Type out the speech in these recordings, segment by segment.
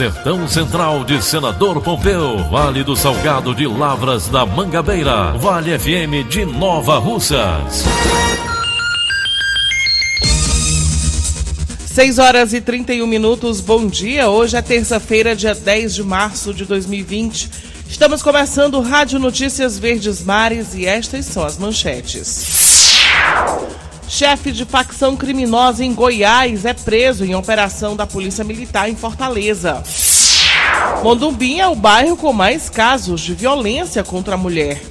Sertão Central de Senador Pompeu, Vale do Salgado de Lavras da Mangabeira, Vale FM de Nova Russas. 6 horas e 31 minutos, bom dia. Hoje é terça-feira, dia 10 de março de 2020. Estamos começando Rádio Notícias Verdes Mares e estas são as manchetes. Chefe de facção criminosa em Goiás é preso em operação da Polícia Militar em Fortaleza. Mondumbim é o bairro com mais casos de violência contra a mulher.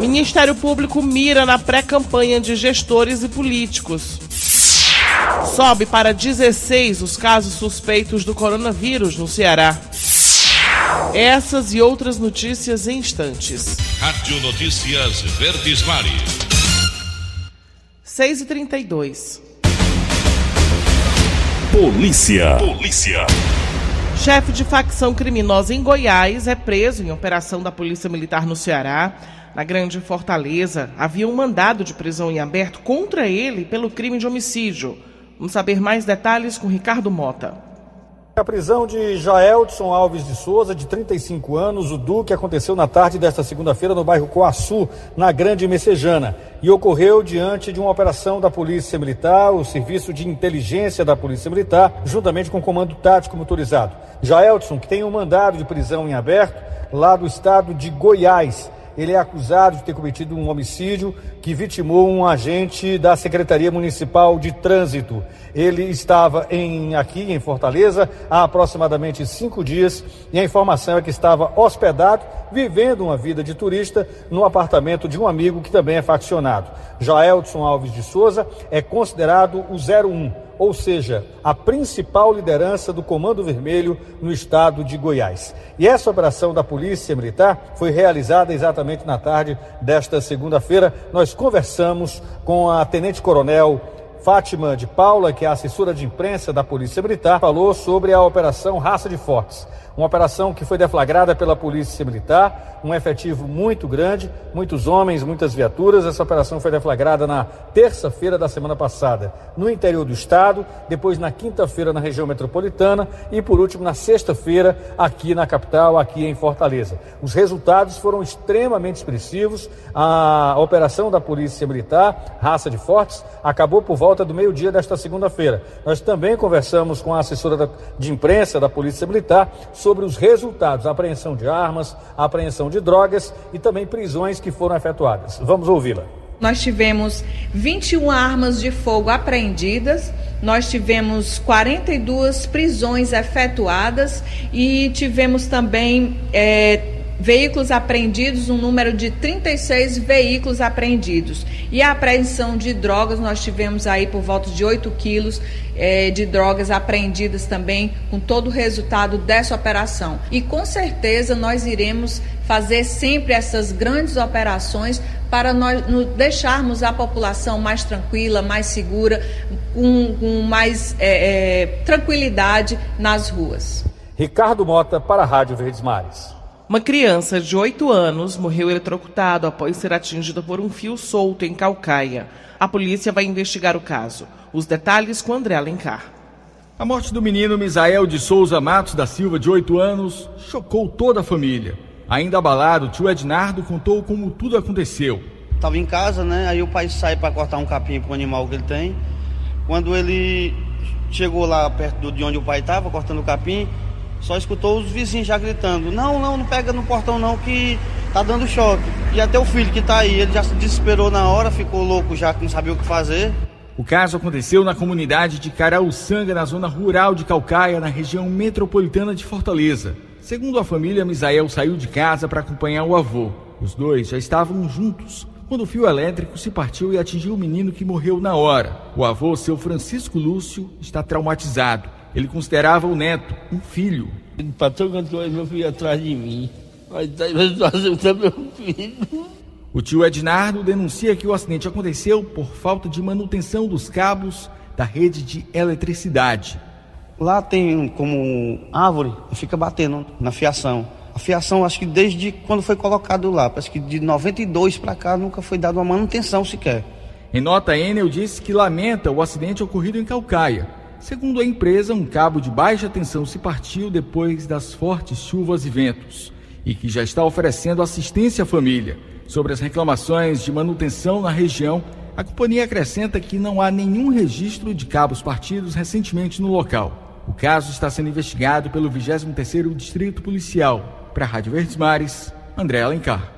Ministério Público mira na pré-campanha de gestores e políticos. Sobe para 16 os casos suspeitos do coronavírus no Ceará. Essas e outras notícias em instantes. Rádio Notícias Verdes Mares. 6 e 32 Polícia. Polícia. Chefe de facção criminosa em Goiás é preso em operação da Polícia Militar no Ceará. Na Grande Fortaleza, havia um mandado de prisão em aberto contra ele pelo crime de homicídio. Vamos saber mais detalhes com Ricardo Mota. A prisão de Jaelson Alves de Souza, de 35 anos, o Duque, aconteceu na tarde desta segunda-feira no bairro Coaçu, na Grande Messejana, e ocorreu diante de uma operação da Polícia Militar, o Serviço de Inteligência da Polícia Militar, juntamente com o Comando Tático Motorizado. Jaelson, que tem um mandado de prisão em aberto lá do estado de Goiás, ele é acusado de ter cometido um homicídio que vitimou um agente da Secretaria Municipal de Trânsito. Ele estava em, aqui em Fortaleza há aproximadamente cinco dias e a informação é que estava hospedado, vivendo uma vida de turista, no apartamento de um amigo que também é faccionado. Jaelson Alves de Souza é considerado o 01 ou seja, a principal liderança do Comando Vermelho no estado de Goiás. E essa operação da Polícia Militar foi realizada exatamente na tarde desta segunda-feira. Nós conversamos com a Tenente Coronel Fátima de Paula, que é assessora de imprensa da Polícia Militar, falou sobre a Operação Raça de Fortes. Uma operação que foi deflagrada pela Polícia Militar, um efetivo muito grande, muitos homens, muitas viaturas. Essa operação foi deflagrada na terça-feira da semana passada no interior do estado, depois na quinta-feira na região metropolitana e por último na sexta-feira aqui na capital, aqui em Fortaleza. Os resultados foram extremamente expressivos. A operação da Polícia Militar, Raça de Fortes, acabou por volta do meio-dia desta segunda-feira. Nós também conversamos com a assessora de imprensa da Polícia Militar sobre os resultados, apreensão de armas, apreensão de drogas e também prisões que foram efetuadas. Vamos ouvi-la. Nós tivemos 21 armas de fogo apreendidas, nós tivemos 42 prisões efetuadas e tivemos também é, veículos apreendidos, um número de 36 veículos apreendidos. E a apreensão de drogas, nós tivemos aí por volta de 8 quilos eh, de drogas apreendidas também, com todo o resultado dessa operação. E com certeza nós iremos fazer sempre essas grandes operações para nós deixarmos a população mais tranquila, mais segura, com, com mais eh, eh, tranquilidade nas ruas. Ricardo Mota para a Rádio Verdes Mares. Uma criança de 8 anos morreu eletrocutado após ser atingida por um fio solto em Calcaia. A polícia vai investigar o caso. Os detalhes com André Alencar. A morte do menino Misael de Souza Matos da Silva, de 8 anos, chocou toda a família. Ainda abalado, o tio Ednardo contou como tudo aconteceu. Estava em casa, né? Aí o pai sai para cortar um capim para o animal que ele tem. Quando ele chegou lá perto de onde o pai estava, cortando o capim, só escutou os vizinhos já gritando: Não, não, não pega no portão não que tá dando choque. E até o filho que tá aí, ele já se desesperou na hora, ficou louco já que não sabia o que fazer. O caso aconteceu na comunidade de Caraúçanga, na zona rural de Calcaia, na região metropolitana de Fortaleza. Segundo a família, Misael saiu de casa para acompanhar o avô. Os dois já estavam juntos quando o fio elétrico se partiu e atingiu o menino que morreu na hora. O avô, seu Francisco Lúcio, está traumatizado. Ele considerava o neto um filho. Patrão, quando meu filho atrás de mim, mas tá meu filho. O tio Ednardo denuncia que o acidente aconteceu por falta de manutenção dos cabos da rede de eletricidade. Lá tem como árvore e fica batendo na fiação. A fiação, acho que desde quando foi colocado lá, parece que de 92 para cá nunca foi dada uma manutenção sequer. Em nota, Enel disse que lamenta o acidente ocorrido em Calcaia. Segundo a empresa, um cabo de baixa tensão se partiu depois das fortes chuvas e ventos e que já está oferecendo assistência à família. Sobre as reclamações de manutenção na região, a companhia acrescenta que não há nenhum registro de cabos partidos recentemente no local. O caso está sendo investigado pelo 23º Distrito Policial. Para a Rádio Verdes Mares, André Alencar.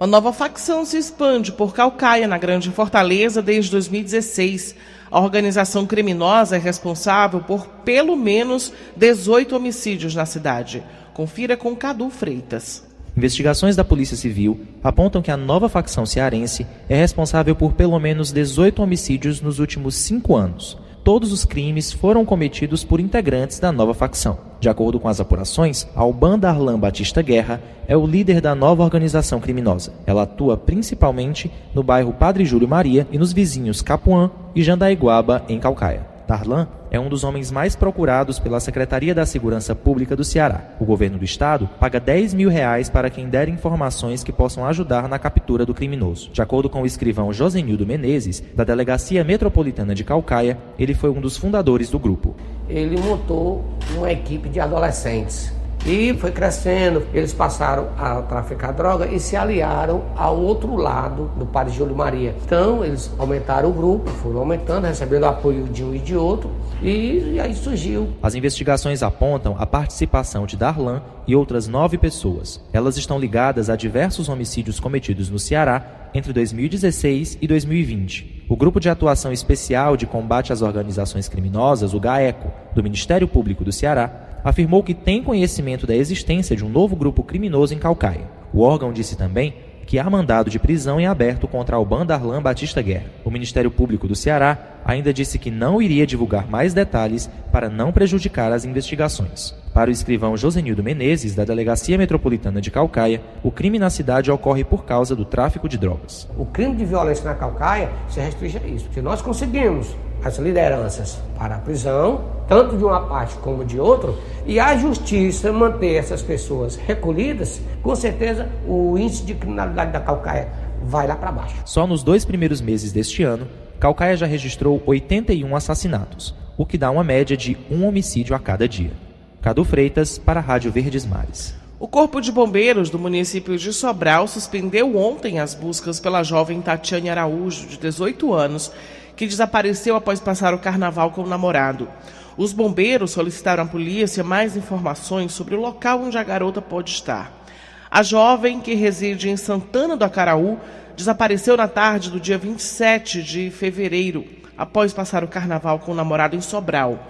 Uma nova facção se expande por Calcaia, na Grande Fortaleza, desde 2016. A organização criminosa é responsável por pelo menos 18 homicídios na cidade. Confira com Cadu Freitas. Investigações da Polícia Civil apontam que a nova facção cearense é responsável por pelo menos 18 homicídios nos últimos cinco anos. Todos os crimes foram cometidos por integrantes da nova facção. De acordo com as apurações, Alban Darlan Batista Guerra é o líder da nova organização criminosa. Ela atua principalmente no bairro Padre Júlio Maria e nos vizinhos Capuã e Jandaiguaba, em Calcaia. Darlan é um dos homens mais procurados pela Secretaria da Segurança Pública do Ceará. O governo do estado paga 10 mil reais para quem der informações que possam ajudar na captura do criminoso. De acordo com o escrivão Josenildo Menezes, da Delegacia Metropolitana de Calcaia, ele foi um dos fundadores do grupo. Ele montou uma equipe de adolescentes e foi crescendo, eles passaram a traficar droga e se aliaram ao outro lado do Padre Júlio Maria. Então, eles aumentaram o grupo, foram aumentando, recebendo apoio de um e de outro, e, aí surgiu. As investigações apontam a participação de Darlan e outras nove pessoas. Elas estão ligadas a diversos homicídios cometidos no Ceará entre 2016 e 2020. O Grupo de Atuação Especial de Combate às Organizações Criminosas, o GAECO, do Ministério Público do Ceará, afirmou que tem conhecimento da existência de um novo grupo criminoso em Calcaia. O órgão disse também que há mandado de prisão em aberto contra Alban Darlan Batista Guerra. O Ministério Público do Ceará ainda disse que não iria divulgar mais detalhes para não prejudicar as investigações. Para o escrivão Josenildo Menezes, da Delegacia Metropolitana de Calcaia, o crime na cidade ocorre por causa do tráfico de drogas. O crime de violência na Calcaia se restringe a isso. Se nós conseguimos as lideranças para a prisão, tanto de uma parte como de outra, e a justiça manter essas pessoas recolhidas, com certeza o índice de criminalidade da Calcaia vai lá para baixo. Só nos dois primeiros meses deste ano, Calcaia já registrou 81 assassinatos, o que dá uma média de um homicídio a cada dia. Cadu Freitas, para a Rádio Verdes Mares. O Corpo de Bombeiros do município de Sobral suspendeu ontem as buscas pela jovem Tatiane Araújo, de 18 anos, que desapareceu após passar o carnaval com o namorado. Os bombeiros solicitaram à polícia mais informações sobre o local onde a garota pode estar. A jovem, que reside em Santana do Acaraú, desapareceu na tarde do dia 27 de fevereiro, após passar o carnaval com o namorado em Sobral.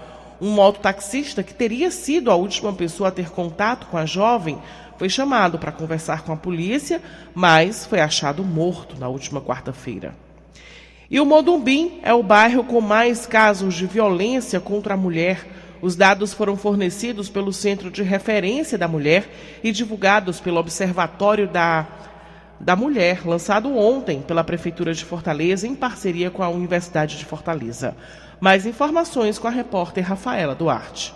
Um mototaxista, que teria sido a última pessoa a ter contato com a jovem, foi chamado para conversar com a polícia, mas foi achado morto na última quarta-feira. E o Modumbim é o bairro com mais casos de violência contra a mulher. Os dados foram fornecidos pelo Centro de Referência da Mulher e divulgados pelo Observatório da, da Mulher, lançado ontem pela Prefeitura de Fortaleza em parceria com a Universidade de Fortaleza. Mais informações com a repórter Rafaela Duarte.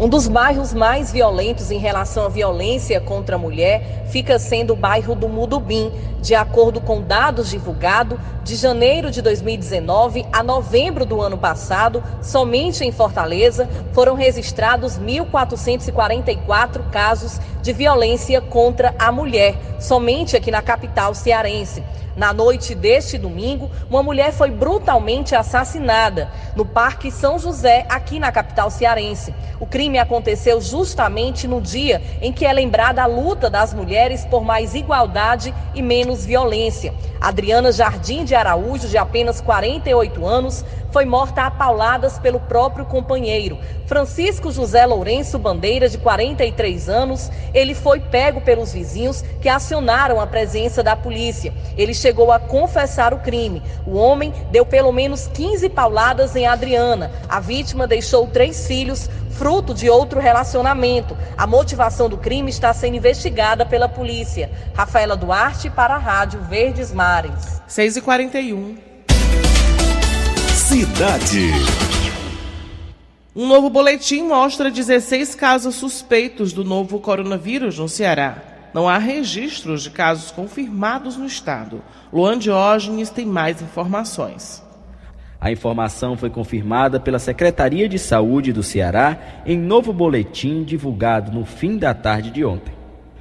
Um dos bairros mais violentos em relação à violência contra a mulher fica sendo o bairro do Mudubim. De acordo com dados divulgados, de janeiro de 2019 a novembro do ano passado, somente em Fortaleza foram registrados 1.444 casos de violência contra a mulher, somente aqui na capital cearense. Na noite deste domingo, uma mulher foi brutalmente assassinada no Parque São José, aqui na capital cearense. O crime aconteceu justamente no dia em que é lembrada a luta das mulheres por mais igualdade e menos violência. Adriana Jardim de Araújo, de apenas 48 anos, foi morta a pauladas pelo próprio companheiro. Francisco José Lourenço Bandeira, de 43 anos, ele foi pego pelos vizinhos que acionaram a presença da polícia. Ele chegou a confessar o crime. O homem deu pelo menos 15 pauladas em Adriana. A vítima deixou três filhos, fruto de outro relacionamento. A motivação do crime está sendo investigada pela polícia. Rafaela Duarte para a Rádio Verdes Mares. 6h41. Cidade. Um novo boletim mostra 16 casos suspeitos do novo coronavírus no Ceará. Não há registros de casos confirmados no estado. Luan Diógenes tem mais informações. A informação foi confirmada pela Secretaria de Saúde do Ceará em novo boletim divulgado no fim da tarde de ontem.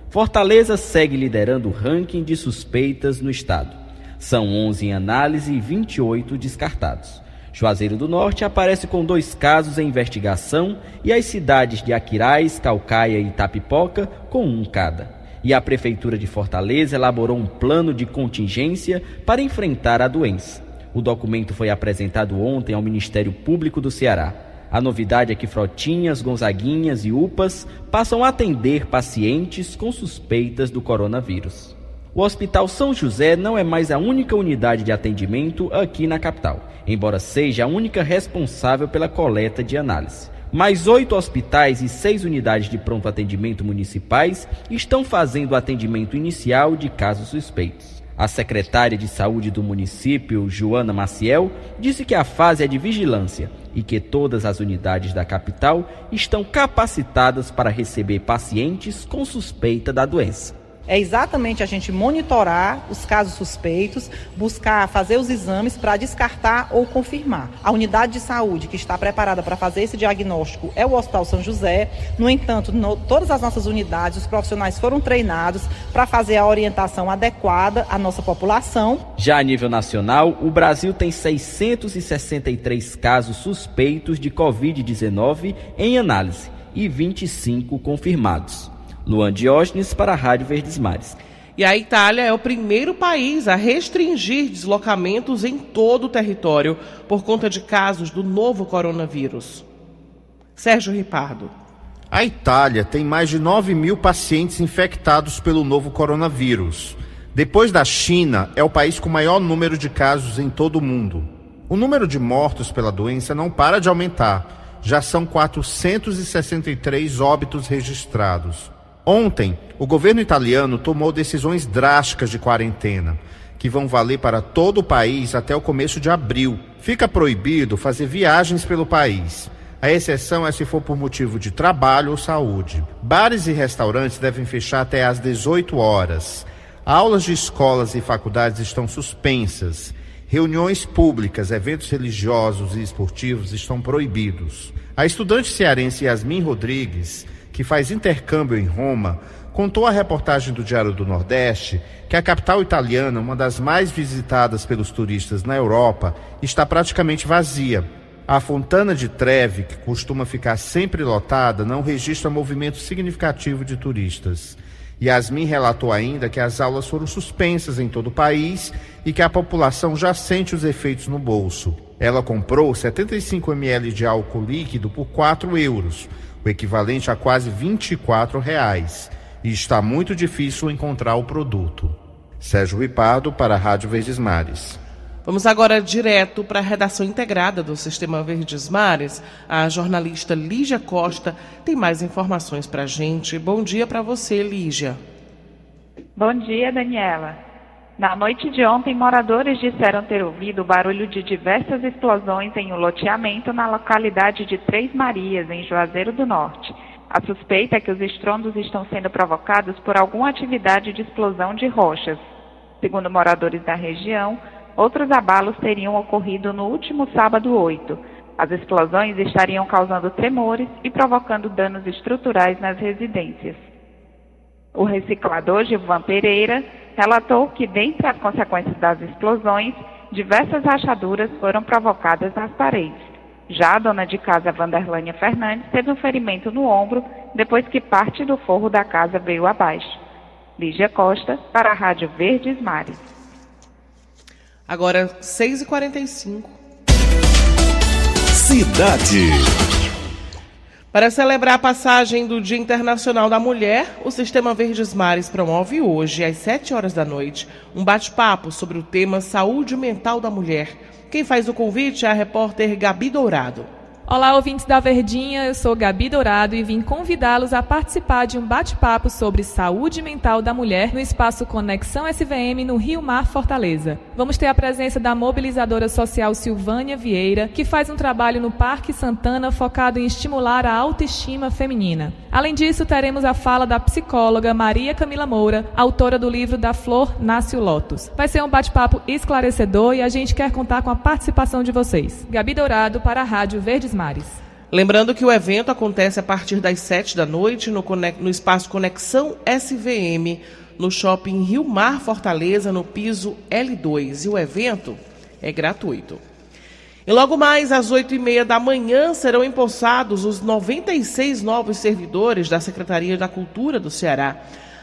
Fortaleza segue liderando o ranking de suspeitas no estado. São 11 em análise e 28 descartados. Juazeiro do Norte aparece com dois casos em investigação e as cidades de Aquirais, Calcaia e Itapipoca com um cada. E a Prefeitura de Fortaleza elaborou um plano de contingência para enfrentar a doença. O documento foi apresentado ontem ao Ministério Público do Ceará. A novidade é que Frotinhas, Gonzaguinhas e UPAs passam a atender pacientes com suspeitas do coronavírus. O Hospital São José não é mais a única unidade de atendimento aqui na capital, embora seja a única responsável pela coleta de análise. Mais oito hospitais e seis unidades de pronto atendimento municipais estão fazendo atendimento inicial de casos suspeitos. A secretária de saúde do município, Joana Maciel, disse que a fase é de vigilância e que todas as unidades da capital estão capacitadas para receber pacientes com suspeita da doença é exatamente a gente monitorar os casos suspeitos, buscar fazer os exames para descartar ou confirmar. A unidade de saúde que está preparada para fazer esse diagnóstico é o Hospital São José. No entanto, no, todas as nossas unidades, os profissionais foram treinados para fazer a orientação adequada à nossa população. Já a nível nacional, o Brasil tem 663 casos suspeitos de Covid-19 em análise e 25 confirmados. Luan Diógenes para a Rádio Verdes Mares. E a Itália é o primeiro país a restringir deslocamentos em todo o território por conta de casos do novo coronavírus. Sérgio Ripardo. A Itália tem mais de 9 mil pacientes infectados pelo novo coronavírus. Depois da China, é o país com maior número de casos em todo o mundo. O número de mortos pela doença não para de aumentar. Já são 463 óbitos registrados. Ontem, o governo italiano tomou decisões drásticas de quarentena, que vão valer para todo o país até o começo de abril. Fica proibido fazer viagens pelo país. A exceção é se for por motivo de trabalho ou saúde. Bares e restaurantes devem fechar até às 18 horas. Aulas de escolas e faculdades estão suspensas. Reuniões públicas, eventos religiosos e esportivos estão proibidos. A estudante cearense Yasmin Rodrigues que faz intercâmbio em Roma, contou à reportagem do Diário do Nordeste que a capital italiana, uma das mais visitadas pelos turistas na Europa, está praticamente vazia. A Fontana de Trevi, que costuma ficar sempre lotada, não registra movimento significativo de turistas. Yasmin relatou ainda que as aulas foram suspensas em todo o país e que a população já sente os efeitos no bolso. Ela comprou 75 ml de álcool líquido por 4 euros, o equivalente a quase 24 reais, e está muito difícil encontrar o produto. Sérgio Ripardo para a Rádio Verdes Mares. Vamos agora direto para a redação integrada do Sistema Verdes Mares. A jornalista Lígia Costa tem mais informações para a gente. Bom dia para você, Lígia. Bom dia, Daniela. Na noite de ontem, moradores disseram ter ouvido o barulho de diversas explosões em um loteamento na localidade de Três Marias, em Juazeiro do Norte. A suspeita é que os estrondos estão sendo provocados por alguma atividade de explosão de rochas. Segundo moradores da região, outros abalos teriam ocorrido no último sábado 8. As explosões estariam causando tremores e provocando danos estruturais nas residências. O reciclador Gilvan Pereira relatou que, dentre as consequências das explosões, diversas rachaduras foram provocadas nas paredes. Já a dona de casa Vanderlânia Fernandes teve um ferimento no ombro depois que parte do forro da casa veio abaixo. Lígia Costa, para a Rádio Verdes Mares. Agora, 6h45. Cidade. Para celebrar a passagem do Dia Internacional da Mulher, o Sistema Verdes Mares promove hoje, às 7 horas da noite, um bate-papo sobre o tema Saúde Mental da Mulher quem faz o convite é a repórter Gabi Dourado. Olá, ouvintes da Verdinha, eu sou Gabi Dourado e vim convidá-los a participar de um bate-papo sobre saúde mental da mulher no espaço Conexão SVM no Rio Mar Fortaleza. Vamos ter a presença da mobilizadora social Silvânia Vieira, que faz um trabalho no Parque Santana focado em estimular a autoestima feminina. Além disso, teremos a fala da psicóloga Maria Camila Moura, autora do livro Da Flor Nasce o Lótus. Vai ser um bate-papo esclarecedor e a gente quer contar com a participação de vocês. Gabi Dourado para a Rádio Verdes Mares. Lembrando que o evento acontece a partir das 7 da noite no, no espaço Conexão SVM, no shopping Rio Mar Fortaleza, no piso L2. E o evento é gratuito. E logo mais às 8 e meia da manhã serão empossados os 96 novos servidores da Secretaria da Cultura do Ceará.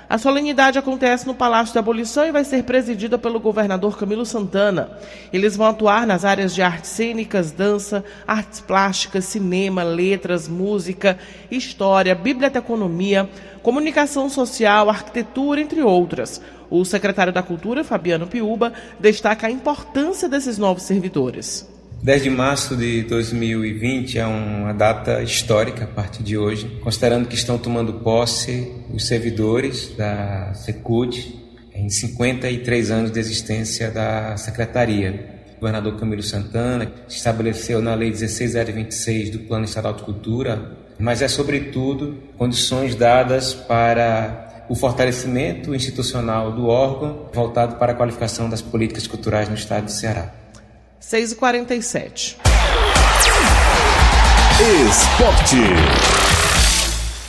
A solenidade acontece no Palácio da Abolição e vai ser presidida pelo governador Camilo Santana. Eles vão atuar nas áreas de artes cênicas, dança, artes plásticas, cinema, letras, música, história, biblioteconomia, comunicação social, arquitetura, entre outras. O secretário da Cultura, Fabiano Piuba, destaca a importância desses novos servidores. 10 de março de 2020 é uma data histórica a partir de hoje, considerando que estão tomando posse os servidores da Secud em 53 anos de existência da Secretaria. O governador Camilo Santana estabeleceu na Lei 16026 do Plano Estadual de Cultura, mas é, sobretudo, condições dadas para o fortalecimento institucional do órgão voltado para a qualificação das políticas culturais no estado do Ceará. 6h47. Esporte.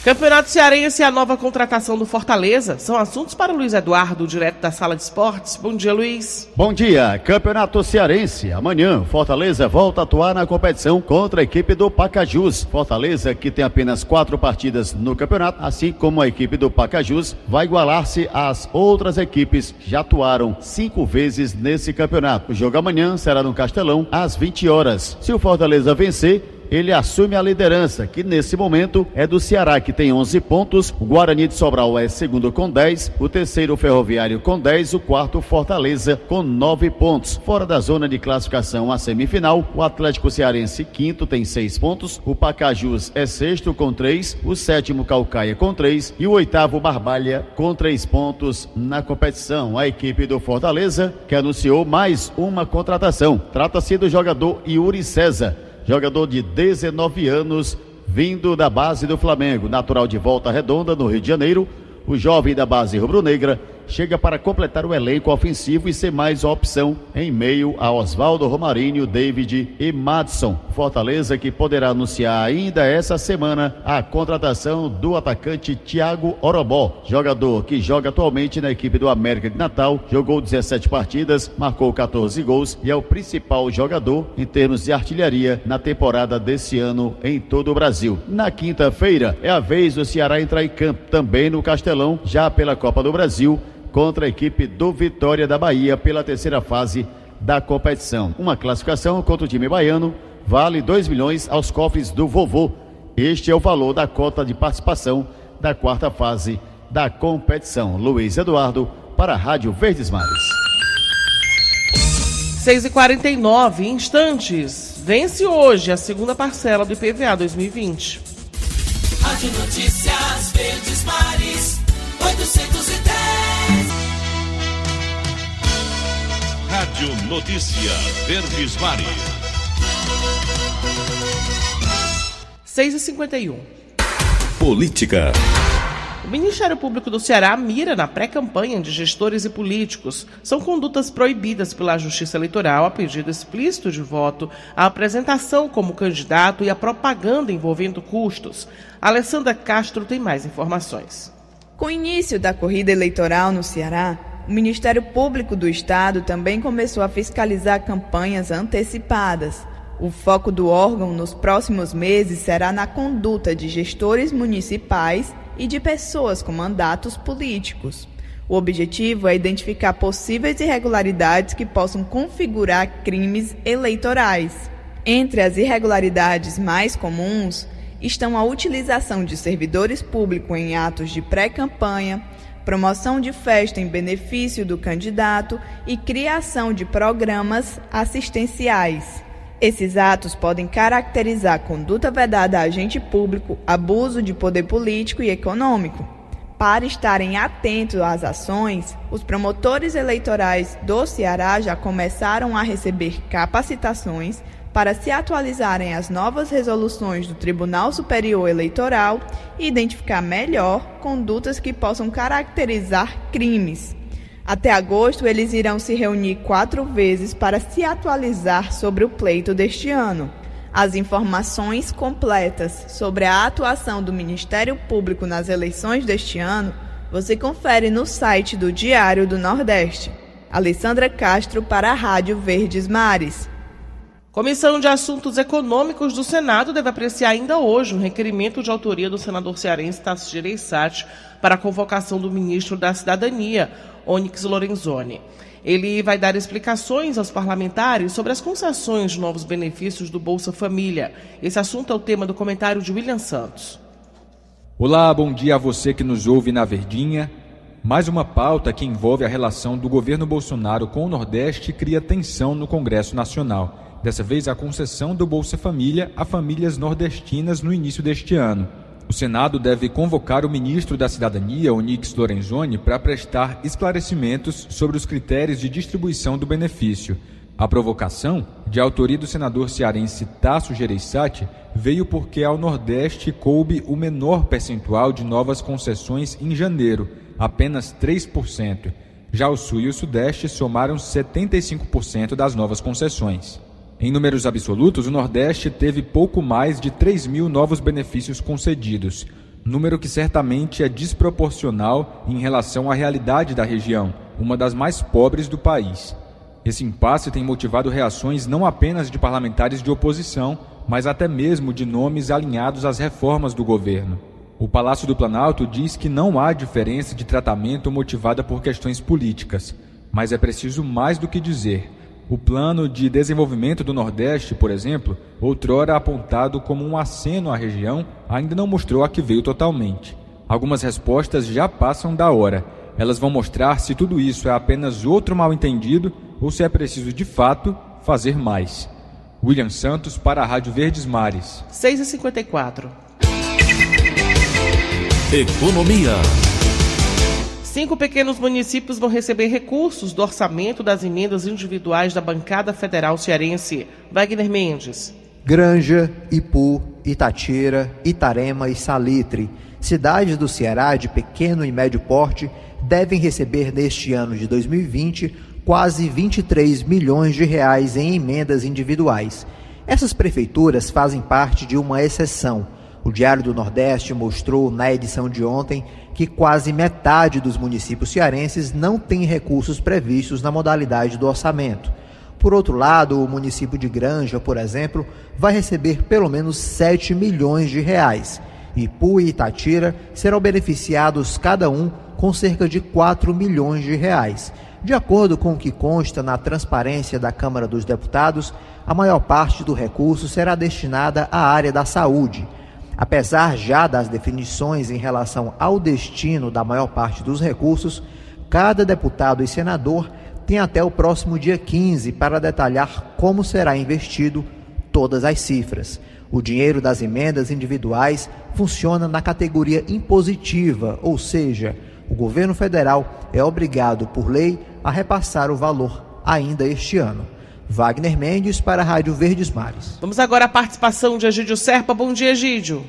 Campeonato Cearense e a nova contratação do Fortaleza são assuntos para o Luiz Eduardo, direto da Sala de Esportes. Bom dia, Luiz. Bom dia. Campeonato Cearense. Amanhã, Fortaleza volta a atuar na competição contra a equipe do Pacajus. Fortaleza, que tem apenas quatro partidas no campeonato, assim como a equipe do Pacajus, vai igualar-se às outras equipes que já atuaram cinco vezes nesse campeonato. O jogo amanhã será no Castelão, às 20 horas. Se o Fortaleza vencer, ele assume a liderança, que nesse momento é do Ceará, que tem 11 pontos. O Guarani de Sobral é segundo com 10, o terceiro Ferroviário com 10, o quarto Fortaleza com 9 pontos. Fora da zona de classificação à semifinal, o Atlético Cearense quinto tem 6 pontos, o Pacajus é sexto com 3, o sétimo Calcaia com 3 e o oitavo Barbalha com 3 pontos na competição. A equipe do Fortaleza que anunciou mais uma contratação. Trata-se do jogador Yuri César jogador de 19 anos, vindo da base do Flamengo, natural de Volta Redonda, no Rio de Janeiro. O jovem da base rubro-negra chega para completar o elenco ofensivo e ser mais opção em meio a Oswaldo Romarinho, David e Madison. Fortaleza que poderá anunciar ainda essa semana a contratação do atacante Thiago Orobó, jogador que joga atualmente na equipe do América de Natal, jogou 17 partidas, marcou 14 gols e é o principal jogador em termos de artilharia na temporada desse ano em todo o Brasil. Na quinta-feira é a vez do Ceará entrar em campo também no Castelão, já pela Copa do Brasil contra a equipe do Vitória da Bahia pela terceira fase da competição. Uma classificação contra o time baiano vale 2 milhões aos cofres do vovô. Este é o valor da cota de participação da quarta fase da competição. Luiz Eduardo para a Rádio Verdes Mares. 6 e 49 instantes. Vence hoje a segunda parcela do IPVA 2020. Rádio Notícias Verdes Mares 810 Rádio Notícia Verdes Mares. 6 e 51 Política. O Ministério Público do Ceará mira na pré-campanha de gestores e políticos. São condutas proibidas pela Justiça Eleitoral a pedido explícito de voto, a apresentação como candidato e a propaganda envolvendo custos. Alessandra Castro tem mais informações. Com o início da corrida eleitoral no Ceará, o Ministério Público do Estado também começou a fiscalizar campanhas antecipadas. O foco do órgão nos próximos meses será na conduta de gestores municipais e de pessoas com mandatos políticos. O objetivo é identificar possíveis irregularidades que possam configurar crimes eleitorais. Entre as irregularidades mais comuns estão a utilização de servidores públicos em atos de pré-campanha, promoção de festa em benefício do candidato e criação de programas assistenciais. Esses atos podem caracterizar conduta vedada a agente público, abuso de poder político e econômico. Para estarem atentos às ações, os promotores eleitorais do Ceará já começaram a receber capacitações para se atualizarem às novas resoluções do Tribunal Superior Eleitoral e identificar melhor condutas que possam caracterizar crimes. Até agosto, eles irão se reunir quatro vezes para se atualizar sobre o pleito deste ano. As informações completas sobre a atuação do Ministério Público nas eleições deste ano você confere no site do Diário do Nordeste. Alessandra Castro para a Rádio Verdes Mares. Comissão de Assuntos Econômicos do Senado deve apreciar ainda hoje um requerimento de autoria do senador cearense Tassi Gereissati para a convocação do ministro da Cidadania, Onyx Lorenzoni. Ele vai dar explicações aos parlamentares sobre as concessões de novos benefícios do Bolsa Família. Esse assunto é o tema do comentário de William Santos. Olá, bom dia a você que nos ouve na Verdinha. Mais uma pauta que envolve a relação do governo Bolsonaro com o Nordeste cria tensão no Congresso Nacional. Dessa vez, a concessão do Bolsa Família a famílias nordestinas no início deste ano. O Senado deve convocar o ministro da Cidadania, Onix Lorenzoni, para prestar esclarecimentos sobre os critérios de distribuição do benefício. A provocação, de autoria do senador cearense Tasso Gereissati, veio porque ao Nordeste coube o menor percentual de novas concessões em janeiro, apenas 3%. Já o Sul e o Sudeste somaram 75% das novas concessões. Em números absolutos, o Nordeste teve pouco mais de 3 mil novos benefícios concedidos, número que certamente é desproporcional em relação à realidade da região, uma das mais pobres do país. Esse impasse tem motivado reações não apenas de parlamentares de oposição, mas até mesmo de nomes alinhados às reformas do governo. O Palácio do Planalto diz que não há diferença de tratamento motivada por questões políticas, mas é preciso mais do que dizer. O plano de desenvolvimento do Nordeste, por exemplo, outrora apontado como um aceno à região, ainda não mostrou a que veio totalmente. Algumas respostas já passam da hora. Elas vão mostrar se tudo isso é apenas outro mal-entendido ou se é preciso de fato fazer mais. William Santos para a Rádio Verdes Mares. 6h54. Economia. Cinco pequenos municípios vão receber recursos do orçamento das emendas individuais da bancada federal cearense. Wagner Mendes. Granja, Ipu, Itatira, Itarema e Salitre, cidades do Ceará de pequeno e médio porte, devem receber neste ano de 2020 quase 23 milhões de reais em emendas individuais. Essas prefeituras fazem parte de uma exceção. O Diário do Nordeste mostrou na edição de ontem que quase metade dos municípios cearenses não tem recursos previstos na modalidade do orçamento. Por outro lado, o município de Granja, por exemplo, vai receber pelo menos 7 milhões de reais. Ipu e Itatira serão beneficiados cada um com cerca de 4 milhões de reais. De acordo com o que consta na transparência da Câmara dos Deputados, a maior parte do recurso será destinada à área da saúde. Apesar já das definições em relação ao destino da maior parte dos recursos, cada deputado e senador tem até o próximo dia 15 para detalhar como será investido todas as cifras. O dinheiro das emendas individuais funciona na categoria impositiva, ou seja, o governo federal é obrigado por lei a repassar o valor ainda este ano. Wagner Mendes para a Rádio Verdes Mares. Vamos agora à participação de Egídio Serpa. Bom dia, Egídio.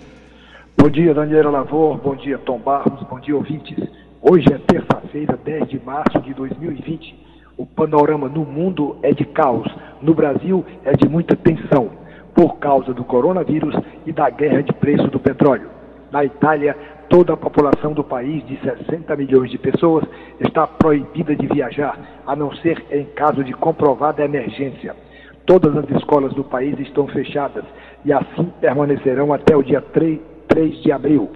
Bom dia, Daniela Lavor. Bom dia, Tom Barros. Bom dia, ouvintes. Hoje é terça-feira, 10 de março de 2020. O panorama no mundo é de caos. No Brasil é de muita tensão, por causa do coronavírus e da guerra de preço do petróleo. Na Itália, toda a população do país, de 60 milhões de pessoas, está proibida de viajar, a não ser em caso de comprovada emergência. Todas as escolas do país estão fechadas e assim permanecerão até o dia 3, 3 de abril.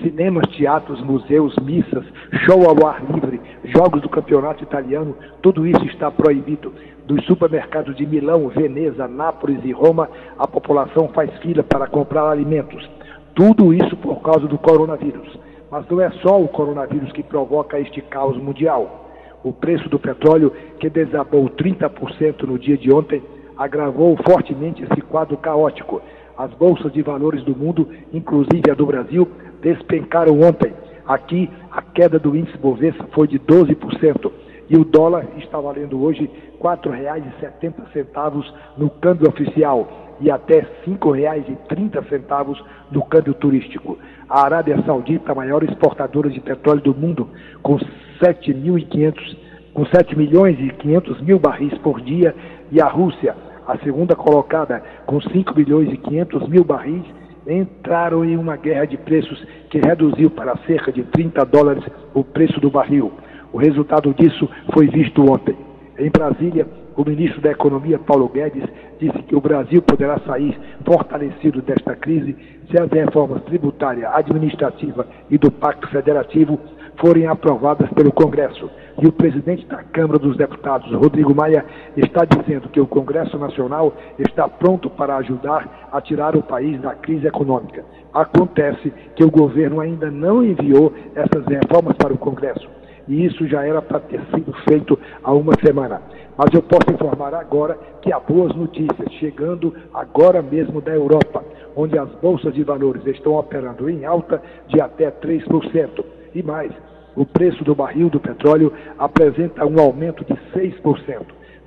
Cinemas, teatros, museus, missas, show ao ar livre, jogos do campeonato italiano, tudo isso está proibido. Dos supermercados de Milão, Veneza, Nápoles e Roma, a população faz fila para comprar alimentos. Tudo isso por causa do coronavírus. Mas não é só o coronavírus que provoca este caos mundial. O preço do petróleo, que desabou 30% no dia de ontem, agravou fortemente esse quadro caótico. As bolsas de valores do mundo, inclusive a do Brasil, despencaram ontem. Aqui, a queda do índice Bovespa foi de 12% e o dólar está valendo hoje R$ 4,70 no câmbio oficial e até R$ 5,30 no câmbio turístico. A Arábia Saudita, a maior exportadora de petróleo do mundo, com 7.500 com 7 milhões e 500 mil barris por dia, e a Rússia, a segunda colocada, com 5 milhões e 500 mil barris, entraram em uma guerra de preços que reduziu para cerca de 30 dólares o preço do barril. O resultado disso foi visto ontem. Em Brasília, o ministro da Economia, Paulo Guedes, disse que o Brasil poderá sair fortalecido desta crise se as reformas tributária, administrativa e do Pacto Federativo forem aprovadas pelo Congresso. E o presidente da Câmara dos Deputados, Rodrigo Maia, está dizendo que o Congresso Nacional está pronto para ajudar a tirar o país da crise econômica. Acontece que o governo ainda não enviou essas reformas para o Congresso. E isso já era para ter sido feito há uma semana. Mas eu posso informar agora que há boas notícias chegando agora mesmo da Europa, onde as bolsas de valores estão operando em alta de até 3%. E mais, o preço do barril do petróleo apresenta um aumento de 6%.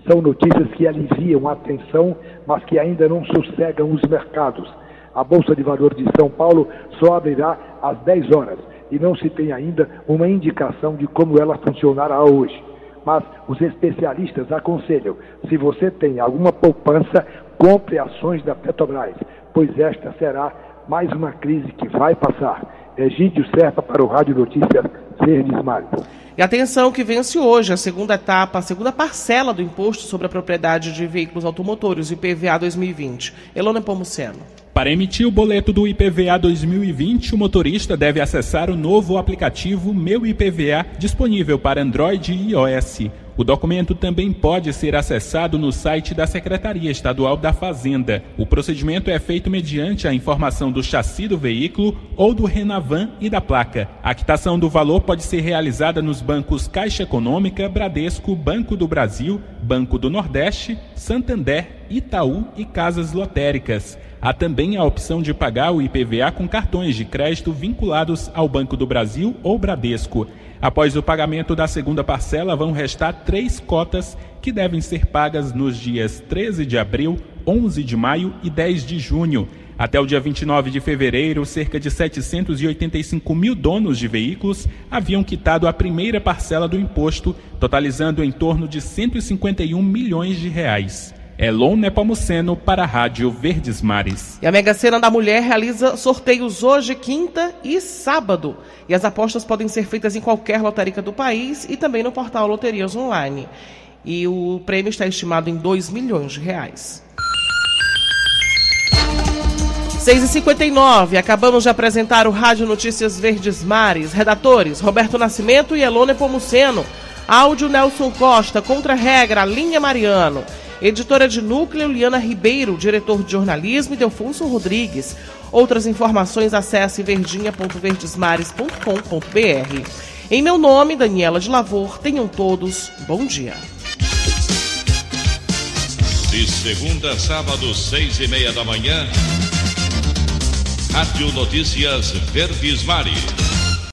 São notícias que aliviam a tensão, mas que ainda não sossegam os mercados. A Bolsa de Valores de São Paulo só abrirá às 10 horas e não se tem ainda uma indicação de como ela funcionará hoje. Mas os especialistas aconselham: se você tem alguma poupança, compre ações da Petrobras, pois esta será mais uma crise que vai passar. Egídio Serpa para o Rádio Notícias Verdes. E atenção que vence hoje a segunda etapa, a segunda parcela do Imposto sobre a Propriedade de Veículos Automotores, o IPVA 2020. Elona Pomuceno. Para emitir o boleto do IPVA 2020, o motorista deve acessar o novo aplicativo Meu IPVA, disponível para Android e iOS. O documento também pode ser acessado no site da Secretaria Estadual da Fazenda. O procedimento é feito mediante a informação do chassi do veículo ou do Renavan e da placa. A quitação do valor pode ser realizada nos bancos Caixa Econômica, Bradesco, Banco do Brasil, Banco do Nordeste, Santander, Itaú e Casas Lotéricas. Há também a opção de pagar o IPVA com cartões de crédito vinculados ao Banco do Brasil ou Bradesco. Após o pagamento da segunda parcela, vão restar três cotas que devem ser pagas nos dias 13 de abril, 11 de maio e 10 de junho. Até o dia 29 de fevereiro, cerca de 785 mil donos de veículos haviam quitado a primeira parcela do imposto, totalizando em torno de 151 milhões de reais. Elon Nepomuceno para a Rádio Verdes Mares. E a Mega Sena da Mulher realiza sorteios hoje, quinta e sábado. E as apostas podem ser feitas em qualquer lotérica do país e também no portal Loterias Online. E o prêmio está estimado em 2 milhões de reais. 6h59, acabamos de apresentar o Rádio Notícias Verdes Mares. Redatores, Roberto Nascimento e Elone Pomuceno. Áudio Nelson Costa, contra-regra, Linha Mariano. Editora de núcleo, Liana Ribeiro, diretor de jornalismo, e Delfonso Rodrigues. Outras informações acesse verdinha.verdesmares.com.br. Em meu nome, Daniela de Lavor, tenham todos bom dia. De segunda a sábado, seis e meia da manhã, Rádio Notícias Verdes Mares.